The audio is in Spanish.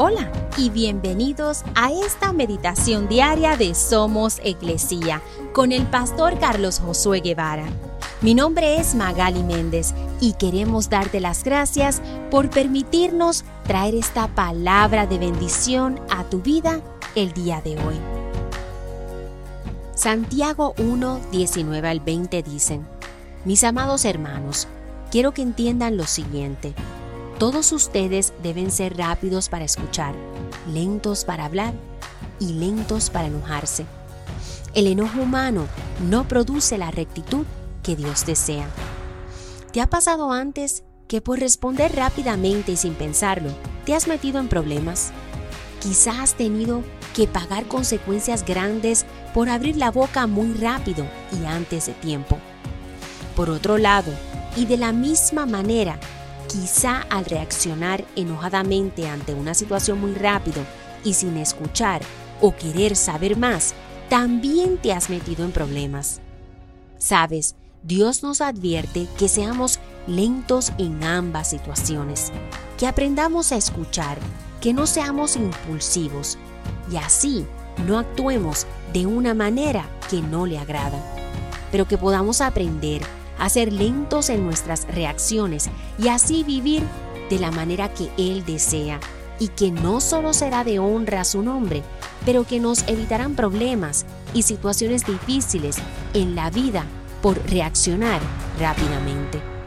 Hola y bienvenidos a esta meditación diaria de Somos Iglesia con el pastor Carlos Josué Guevara. Mi nombre es Magali Méndez y queremos darte las gracias por permitirnos traer esta palabra de bendición a tu vida el día de hoy. Santiago 1, 19 al 20 dicen, Mis amados hermanos, quiero que entiendan lo siguiente. Todos ustedes deben ser rápidos para escuchar, lentos para hablar y lentos para enojarse. El enojo humano no produce la rectitud que Dios desea. ¿Te ha pasado antes que por responder rápidamente y sin pensarlo, te has metido en problemas? Quizás has tenido que pagar consecuencias grandes por abrir la boca muy rápido y antes de tiempo. Por otro lado, y de la misma manera, Quizá al reaccionar enojadamente ante una situación muy rápido y sin escuchar o querer saber más, también te has metido en problemas. Sabes, Dios nos advierte que seamos lentos en ambas situaciones, que aprendamos a escuchar, que no seamos impulsivos y así no actuemos de una manera que no le agrada, pero que podamos aprender a ser lentos en nuestras reacciones y así vivir de la manera que Él desea y que no solo será de honra a su nombre, pero que nos evitarán problemas y situaciones difíciles en la vida por reaccionar rápidamente.